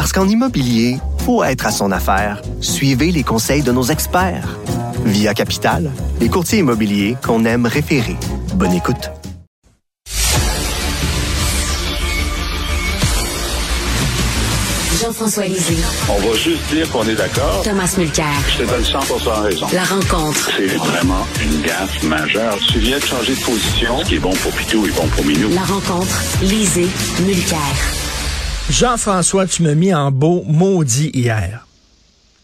Parce qu'en immobilier, faut être à son affaire. Suivez les conseils de nos experts. Via Capital, les courtiers immobiliers qu'on aime référer. Bonne écoute. Jean-François Lisée. On va juste dire qu'on est d'accord. Thomas Mulcair. Je te donne 100 raison. La rencontre. C'est vraiment une gaffe majeure. Tu viens de changer de position. Ce qui est bon pour Pitou est bon pour Minou. La rencontre. Lisée. Mulcair. Jean-François, tu m'as mis en beau maudit hier.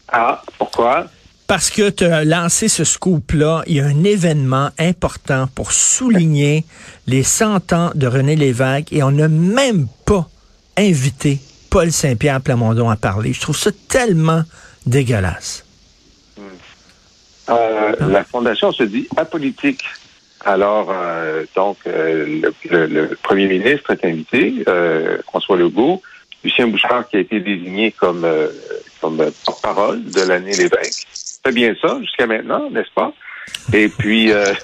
Ah, pourquoi? Parce que tu as lancé ce scoop-là, il y a un événement important pour souligner les 100 ans de René Lévesque et on n'a même pas invité Paul Saint-Pierre Plamondon à parler. Je trouve ça tellement dégueulasse. Euh, la Fondation se dit apolitique. Alors, euh, donc, euh, le, le- le premier ministre est invité, François Legault, Lucien Bouchard qui a été désigné comme, euh, comme porte-parole de l'année Lévesque. C'est bien ça jusqu'à maintenant, n'est-ce pas? Et puis, euh,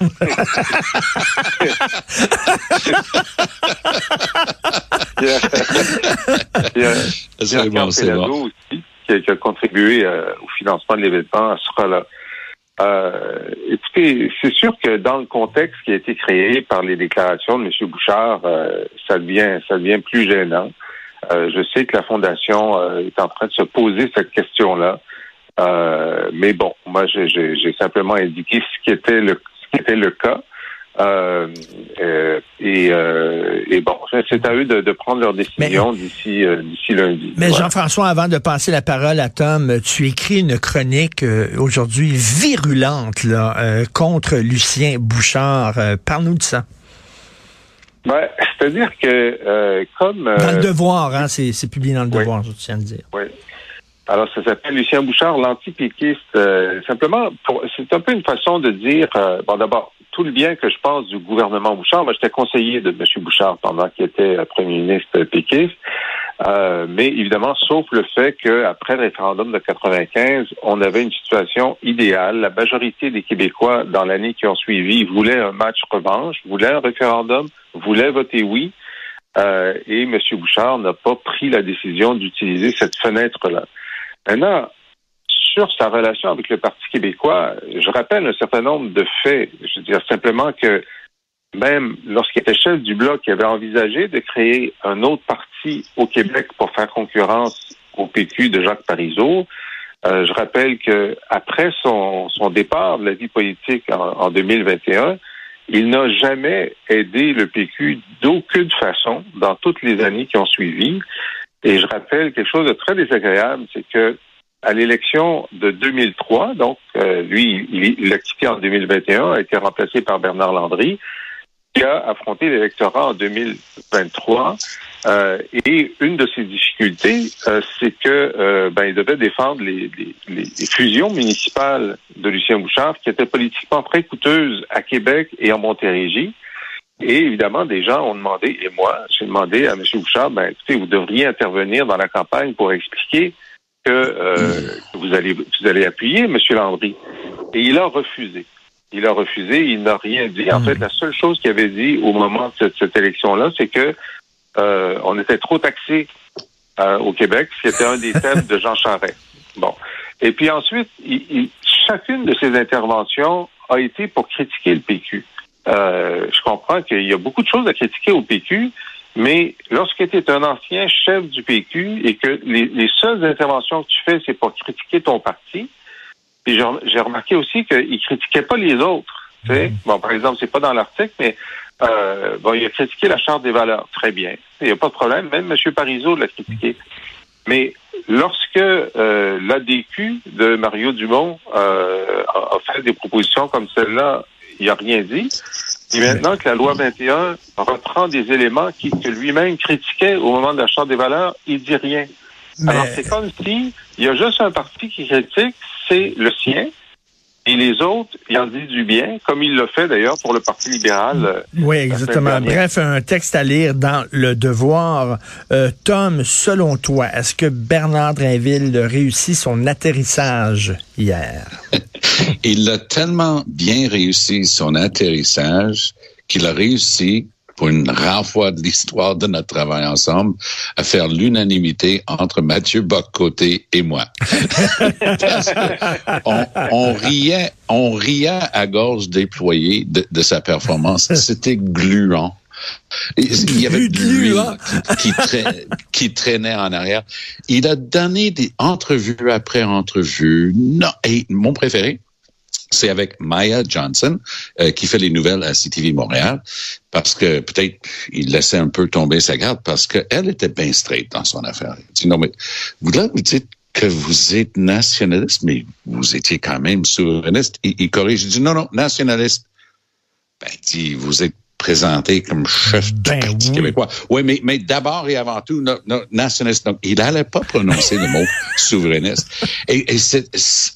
il y a- il y a- il y a C'est bon, Pierre c'est bon. Péladeau aussi, qui a, qui a contribué euh, au financement de l'événement à ce. Euh, écoutez, c'est sûr que dans le contexte qui a été créé par les déclarations de M. Bouchard, euh, ça devient ça devient plus gênant. Euh, je sais que la Fondation euh, est en train de se poser cette question-là. Euh, mais bon, moi j'ai- simplement indiqué ce qui était le ce qui était le cas. Et, et bon, c'est à eux de, de prendre leur décision d'ici d'ici lundi. Mais. Jean-François, avant de passer la parole à Tom, tu écris une chronique aujourd'hui virulente là, contre Lucien Bouchard. Parle-nous de ça. Ouais, C'est-à-dire que euh, comme euh, Dans le devoir, hein, c'est publié dans le oui. devoir, je tiens à le dire. Oui. Alors, ça s'appelle Lucien Bouchard, l'antipéquiste. Euh, simplement, pour, c'est un peu une façon de dire, euh, bon, d'abord, tout le bien que je pense du gouvernement Bouchard. Moi, j'étais conseiller de M. Bouchard pendant qu'il était euh, premier ministre péquiste. Euh, mais évidemment, sauf le fait qu'après le référendum de 95, on avait une situation idéale. La majorité des Québécois, dans l'année qui ont suivi, voulaient un match revanche, voulaient un référendum, voulaient voter oui. Euh, et M. Bouchard n'a pas pris la décision d'utiliser cette fenêtre-là. Maintenant, sur sa relation avec le Parti québécois, je rappelle un certain nombre de faits. Je veux dire simplement que même lorsqu'il était chef du Bloc, il avait envisagé de créer un autre parti au Québec pour faire concurrence au PQ de Jacques Parizeau. Euh, je rappelle que après son, départ de la vie politique en 2021, il n'a jamais aidé le PQ d'aucune façon dans toutes les années qui ont suivi. Et je rappelle quelque chose de très désagréable, c'est que à l'élection de 2003, donc euh, lui, il l'a quitté en 2021, a été remplacé par Bernard Landry, qui a affronté l'électorat en 2023. Euh, et une de ses difficultés, euh, c'est que euh, ben, il devait défendre les, les- les- fusions municipales de Lucien Bouchard, qui étaient politiquement très coûteuses à Québec et en Montérégie. Et évidemment, des gens ont demandé, et moi, j'ai demandé à M. Bouchard, ben, écoutez, vous devriez intervenir dans la campagne pour expliquer que, euh, que vous allez vous allez appuyer M. Landry. Et il a refusé. Il a refusé, il n'a rien dit. En fait, la seule chose qu'il avait dit au moment de cette, cette élection-là, c'est que euh, on était trop taxé euh, au Québec, ce qui était un des thèmes de Jean Charest. Bon. Et puis ensuite, il- il- chacune de ses interventions a été pour critiquer le PQ. Euh, je comprends qu'il y a beaucoup de choses à critiquer au PQ, mais lorsque tu es un ancien chef du PQ et que les, les seules interventions que tu fais, c'est pour critiquer ton parti, puis j'ai remarqué aussi qu'il critiquait pas les autres. Sais? Bon, par exemple, c'est pas dans l'article, mais euh, bon, il a critiqué la charte des valeurs. Très bien. Il n'y a pas de problème. Même M. Parizeau l'a critiqué. Mais lorsque euh, l'ADQ de Mario Dumont euh, a, fait des propositions comme celle-là, il n'a rien dit. Et maintenant que la loi 21 reprend des éléments qui, que lui-même critiquait au moment de la charte des valeurs, il dit rien. Alors, c'est comme si il y a juste un parti qui critique, c'est le sien, et les autres, ils en disent du bien, comme il l'a fait d'ailleurs pour le Parti libéral. Euh, oui, exactement. Bref, un texte à lire dans Le Devoir. Euh, Tom, selon toi, est-ce que Bernard Drinville réussit son atterrissage hier? il a tellement bien réussi son atterrissage qu'il a réussi pour une rare fois de l'histoire de notre travail ensemble, à faire l'unanimité entre Mathieu Boccoté et moi. on, riait, on riait à gorge déployée de, de sa performance. C'était gluant. Il y avait l'huile qui, qui, traînait en arrière. Il a donné des entrevues après entrevues. Non, et mon préféré, c'est avec Maya Johnson, euh, qui fait les nouvelles à CTV Montréal, parce que peut-être il laissait un peu tomber sa garde, parce qu'elle était bien straight dans son affaire. Elle dit, non, mais vous, dites que vous êtes nationaliste, mais vous étiez quand même souverainiste. Il, il corrige, il dit, non, non, nationaliste. Ben, dit, vous êtes présenté comme chef du ben Parti québécois. Oui, mais, mais d'abord et avant tout, no, nationaliste. Donc, il n'allait pas prononcer le mot souverainiste. Et, et c'est,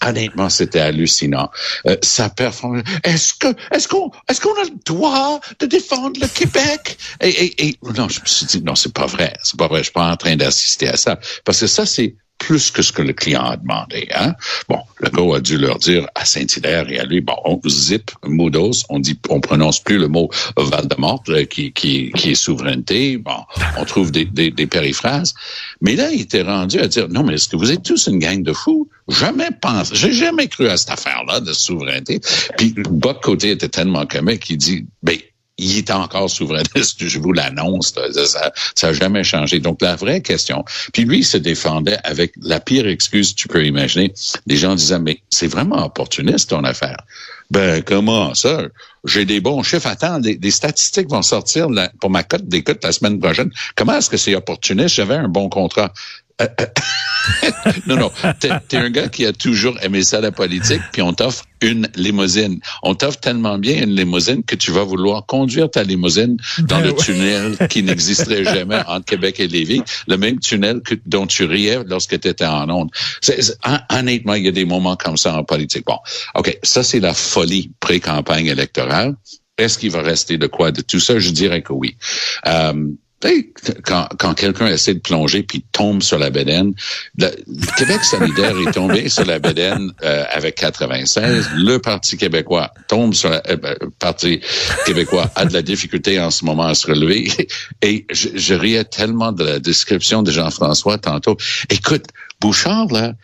honnêtement, c'était hallucinant. Euh, sa performance. Est-ce que, est-ce qu'on, est-ce qu'on a le droit de défendre le Québec? Et, et, et non, je me suis dit, non, c'est pas vrai. C'est pas vrai. Je suis pas en train d'assister à ça. Parce que ça, c'est plus que ce que le client a demandé. Hein? Bon, le gars a dû leur dire à Saint-Hilaire et à lui, bon, on zip Moodos, on dit, on prononce plus le mot Val-de-Mort euh, qui, qui, qui est souveraineté. Bon, on trouve des, des, périphrases. Mais là, il était rendu à dire, non, mais est-ce que vous êtes tous une gang de fous? Jamais pensé, j'ai jamais cru à cette affaire-là de souveraineté. Puis, Bob Côté était tellement comique qu'il dit, ben, il est encore souverainiste, je vous l'annonce, ça n'a jamais changé. Donc, la vraie question, puis lui, il se défendait avec la pire excuse que tu peux imaginer. Les gens disaient, mais c'est vraiment opportuniste ton affaire. Ben, comment ça? J'ai des bons chiffres. Attends, des, statistiques vont sortir pour ma cote d'écoute la semaine prochaine. Comment est-ce que c'est opportuniste? J'avais un bon contrat. Non, non. T'es es un gars qui a toujours aimé ça, la politique, puis on t'offre une limousine. On t'offre tellement bien une limousine que tu vas vouloir conduire ta limousine dans ben le tunnel qui n'existerait jamais entre Québec et Lévis, le même tunnel que, dont tu riais lorsque tu étais en onde. honnêtement, il y a des moments comme ça en politique. Bon, OK, ça c'est la folie pré-campagne électorale. Est-ce qu'il va rester de quoi de tout ça? Je dirais que oui. Euh, quand, quand quelqu'un essaie de plonger puis tombe sur la bédaine, le, Québec solidaire est tombé sur la bédaine euh, avec 96. Le Parti québécois tombe sur la, euh, ben, Parti québécois a de la difficulté en ce moment à se relever. Et je, je riais tellement de la description de Jean-François tantôt. Écoute, Bouchard, là,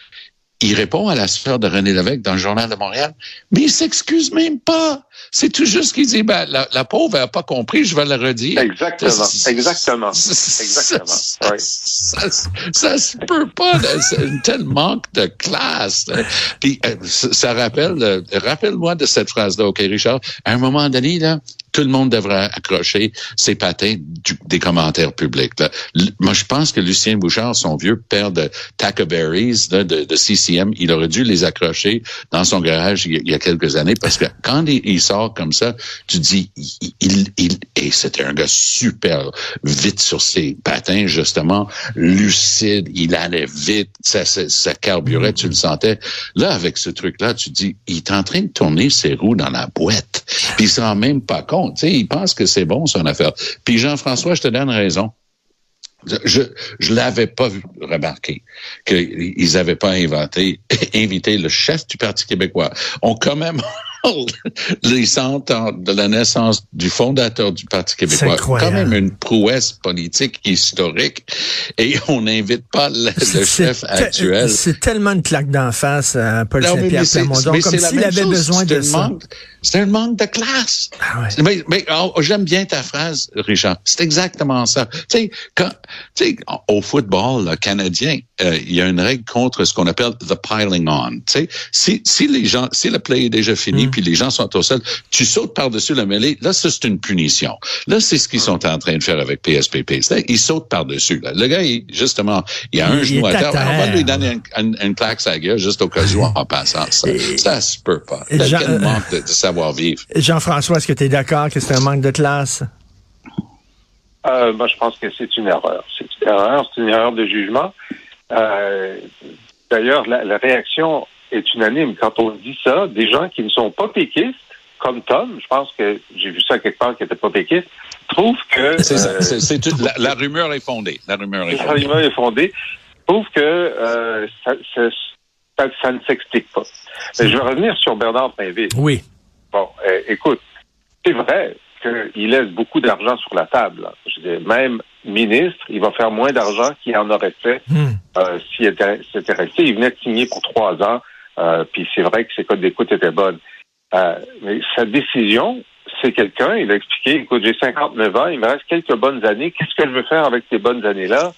il répond à la sphère de René Lévesque dans le Journal de Montréal, mais il s'excuse même pas. C'est tout juste qu'il dit, ben, la, pauvre n'a pas compris, je vais le redire. Exactement, exactement, exactement. Ça, ça, se peut pas, c'est un tel manque de classe. Puis euh, ça rappelle, euh, rappelle-moi de cette phrase-là, OK, Richard. À un moment donné, là, tout le monde devrait accrocher ses patins des commentaires publics. Moi, je pense que Lucien Bouchard, son vieux père de Tackleberries, de, de, CCM, il aurait dû les accrocher dans son garage il y a quelques années parce que quand il, sort comme ça, tu dis, il, il, c'était un gars super vite sur ses patins, justement, lucide, il allait vite, ça, ça, carburait, tu le sentais. Là, avec ce truc-là, tu dis, il est en train de tourner ses roues dans la boîte, puis il se rend même pas compte il pense pensent que c'est bon, son affaire. Puis Jean-François, je te donne raison. Je je l'avais pas vu remarquer qu'ils n'avaient pas inventé invité le chef du Parti québécois. On quand même les centres de la naissance du fondateur du Parti québécois. Quand même une prouesse politique historique. Et on n'invite pas le, chef actuel. C'est tellement une claque d'en face à Paul Saint-Pierre Plamondon, comme s'il avait besoin de ça. C'est un manque de classe. Ah mais, mais oh, j'aime bien ta phrase, Richard. C'est exactement ça. Tu sais, quand, tu sais, au football là, canadien, euh, il y a une règle contre ce qu'on appelle the piling on. Tu sais, si, si les gens, si le play est déjà fini, mm puis les gens sont au sol, tu sautes par-dessus le mêlée, là, ça, c'est une punition. Là, c'est ce qu'ils sont en train de faire avec PSPP. Ils sautent par-dessus. Le gars, il, justement, il a un genou à terre. On va lui donner une, une, plaque à la gueule juste au cas où en passant. Ça, ça se peut pas. Jean, quel manque de, savoir-vivre. Jean-François, est-ce que tu es d'accord que c'est un manque de classe? Euh, moi, je pense que c'est une erreur. C'est une erreur, c'est une erreur de jugement. Euh, D'ailleurs, la, la réaction est unanime quand on dit ça. Des gens qui ne sont pas péquistes, comme Tom, je pense que j'ai vu ça quelque part qui n'était pas péquiste, trouvent que... C'est ça, euh, la, la rumeur est fondée. La rumeur est fondée. est fondé, trouve que euh, ça, ça- ça- ça ne s'explique pas. Mais je vais revenir sur Bernard Pinville. Oui. Bon, euh, écoute, c'est vrai qu'il laisse beaucoup d'argent sur la table. là. Je veux dire, même ministre, il va faire moins d'argent qu'il en aurait fait Hmm. euh, s'il était, s'il était resté. Il venait de signer pour trois ans, euh, puis c'est vrai que ses codes d'écoute étaient bonnes. Euh, mais sa décision, c'est quelqu'un, il a expliqué, écoute, j'ai 59 ans, il me reste quelques bonnes années, qu'est-ce que je veux faire avec ces bonnes années-là?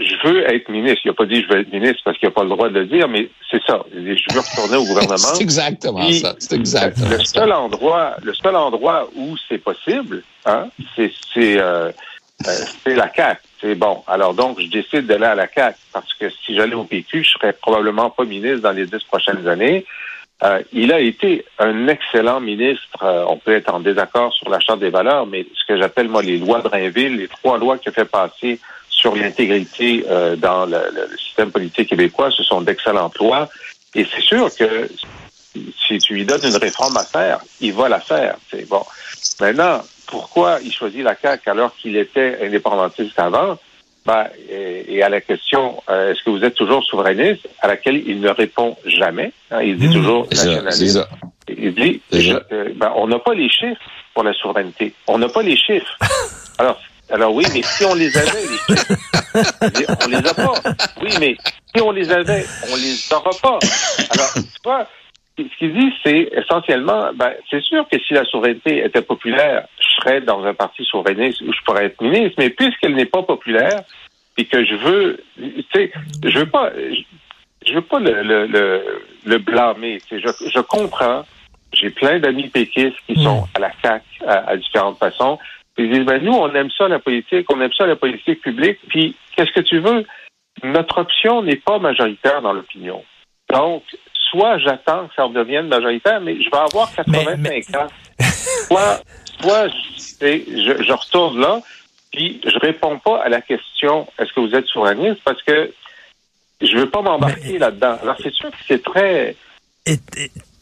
Je veux être ministre. Il n'a pas dit je veux être ministre parce qu'il n'a pas le droit de le dire, mais c'est ça. Il dit, Je veux retourner au gouvernement. C'est exactement Puis, ça. C'est exactement le ça. seul endroit, le seul endroit où c'est possible, hein, c'est euh, la CAC. C'est bon. Alors donc, je décide d'aller à la CAC parce que si j'allais au PQ, je serais probablement pas ministre dans les dix prochaines années. Euh, il a été un excellent ministre. Euh, on peut être en désaccord sur la charte des valeurs, mais ce que j'appelle moi les lois de Rainville, les trois lois qu'il a fait passer sur l'intégrité euh, dans le, le- système politique québécois, ce sont d'excellentes lois. Et c'est sûr que si tu lui donnes une réforme à faire, il va la faire. C'est bon. Maintenant, pourquoi il choisit la CAQ alors qu'il était indépendantiste avant? Ben, et, et à la question, euh, est-ce que vous êtes toujours souverainiste, à laquelle il ne répond jamais. hein, il dit Mmh. toujours nationaliste. Il dit, je- euh, ben, on n'a pas les chiffres pour la souveraineté. On n'a pas les chiffres. alors, alors oui, mais si on les avait, les chiffres, on les a pas. Oui, mais si on les avait, on les aura pas. Alors, tu vois, ce qu'il dit, c'est essentiellement, ben, c'est sûr que si la souveraineté était populaire, je serais dans un parti souverainiste où je pourrais être ministre, mais puisqu'elle n'est pas populaire, et que je veux, tu sais, je veux pas, je, veux pas le, le, le, le blâmer. Je, je comprends. J'ai plein d'amis péquistes qui sont à la CAC à, à différentes façons. Ils disent, ben, nous, on aime ça, la politique, on aime ça, la politique publique. Puis, qu'est-ce que tu veux? Notre option n'est pas majoritaire dans l'opinion. Donc, soit j'attends que ça redevienne majoritaire, mais je vais avoir 85 Mais- mais- ans. Soit, soit je, je, je retourne là, puis je réponds pas à la question est-ce que vous êtes souverainiste? Parce que je veux pas m'embarquer là-dedans. Alors c'est sûr que c'est très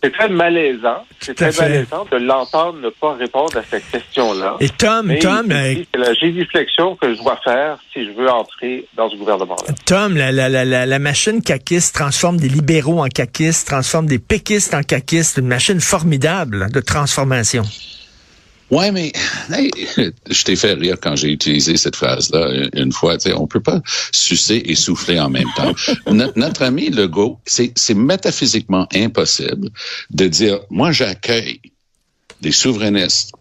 c'est très malaisant, c'est très fait. malaisant de l'entendre ne pas répondre à cette question-là. Et Tom, Mais Tom, euh, c'est la génuflexion que je dois faire si je veux entrer dans ce gouvernement-là. Tom, la, la, la, la, la machine caquiste transforme des libéraux en caquistes, transforme des péquistes en caquistes. Une machine formidable de transformation. Ouais, mais hey, je t'ai fait rire quand j'ai utilisé cette phrase-là une fois. Tu sais, on peut pas sucer et souffler en même temps. notre, notre ami Legault, c'est c'est métaphysiquement impossible de dire, moi j'accueille des souverainistes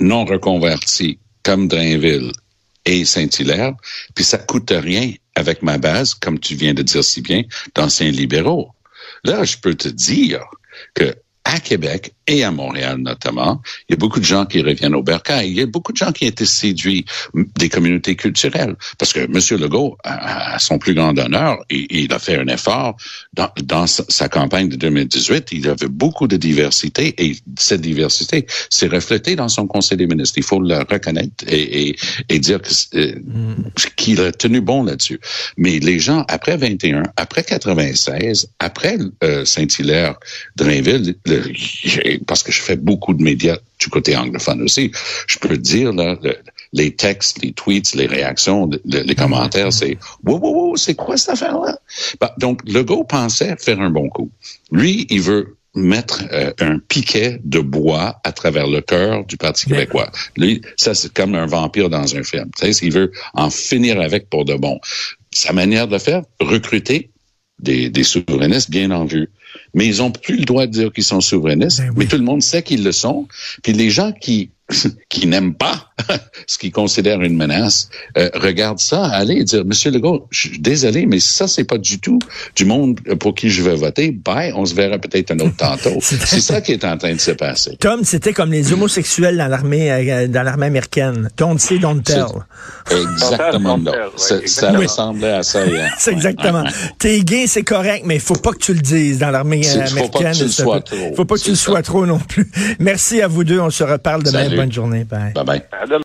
non reconvertis comme Drainville et Saint-Hilaire, puis ça coûte rien avec ma base, comme tu viens de dire si bien, d'anciens libéraux. Là, je peux te dire que à Québec et à Montréal notamment, il y a beaucoup de gens qui reviennent au bercail. Il y a beaucoup de gens qui ont été séduits des communautés culturelles. Parce que M. Legault, à, son plus grand honneur, il, il a fait un effort dans, dans sa, campagne de 2018. Il avait beaucoup de diversité et cette diversité s'est reflétée dans son conseil des ministres. Il faut le reconnaître et, et, et dire euh, qu'il a tenu bon là-dessus. Mais les gens, après 21, après 96, après euh, Saint-Hilaire, Drainville, le- parce que je fais beaucoup de médias du côté anglophone aussi, je peux te dire, là, le- les textes, les tweets, les réactions, le- le- les commentaires, c'est « Wow, wow, wow, c'est quoi cette affaire-là? Bah, donc, Legault pensait faire un bon coup. Lui, il veut mettre euh, un piquet de bois à travers le cœur du Parti québécois. Lui, ça, c'est comme un vampire dans un film. Tu sais, il veut en finir avec pour de bon. Sa manière de faire, recruter des, des souverainistes bien en vue. Mais ils ont plus le droit de dire qu'ils sont souverainistes, Ben oui. mais tout le monde sait qu'ils le sont. Puis les gens qui qui n'aiment pas ce qu'ils considèrent une menace euh, regardent ça, aller et dire Monsieur Legault, je suis désolé, mais ça c'est pas du tout du monde pour qui je vais voter. Bye, on se verra peut-être un autre tantôt. c'est ça qui est en train de se passer. Tom, c'était comme les homosexuels dans l'armée euh, dans l'armée américaine. Don't say, don't tell. Exactement. Fantasme, là. ouais, Ça, ressemblait à ça. hier. C'est exactement. T'es gay, c'est correct, mais il faut pas que tu le dises dans l'armée C'est- euh, faut pas que américaine. tu le sois trop. Faut pas que tu le sois trop non plus. Merci à vous deux. On se reparle demain. Bonne journée. Bye. Bye bye. À demain.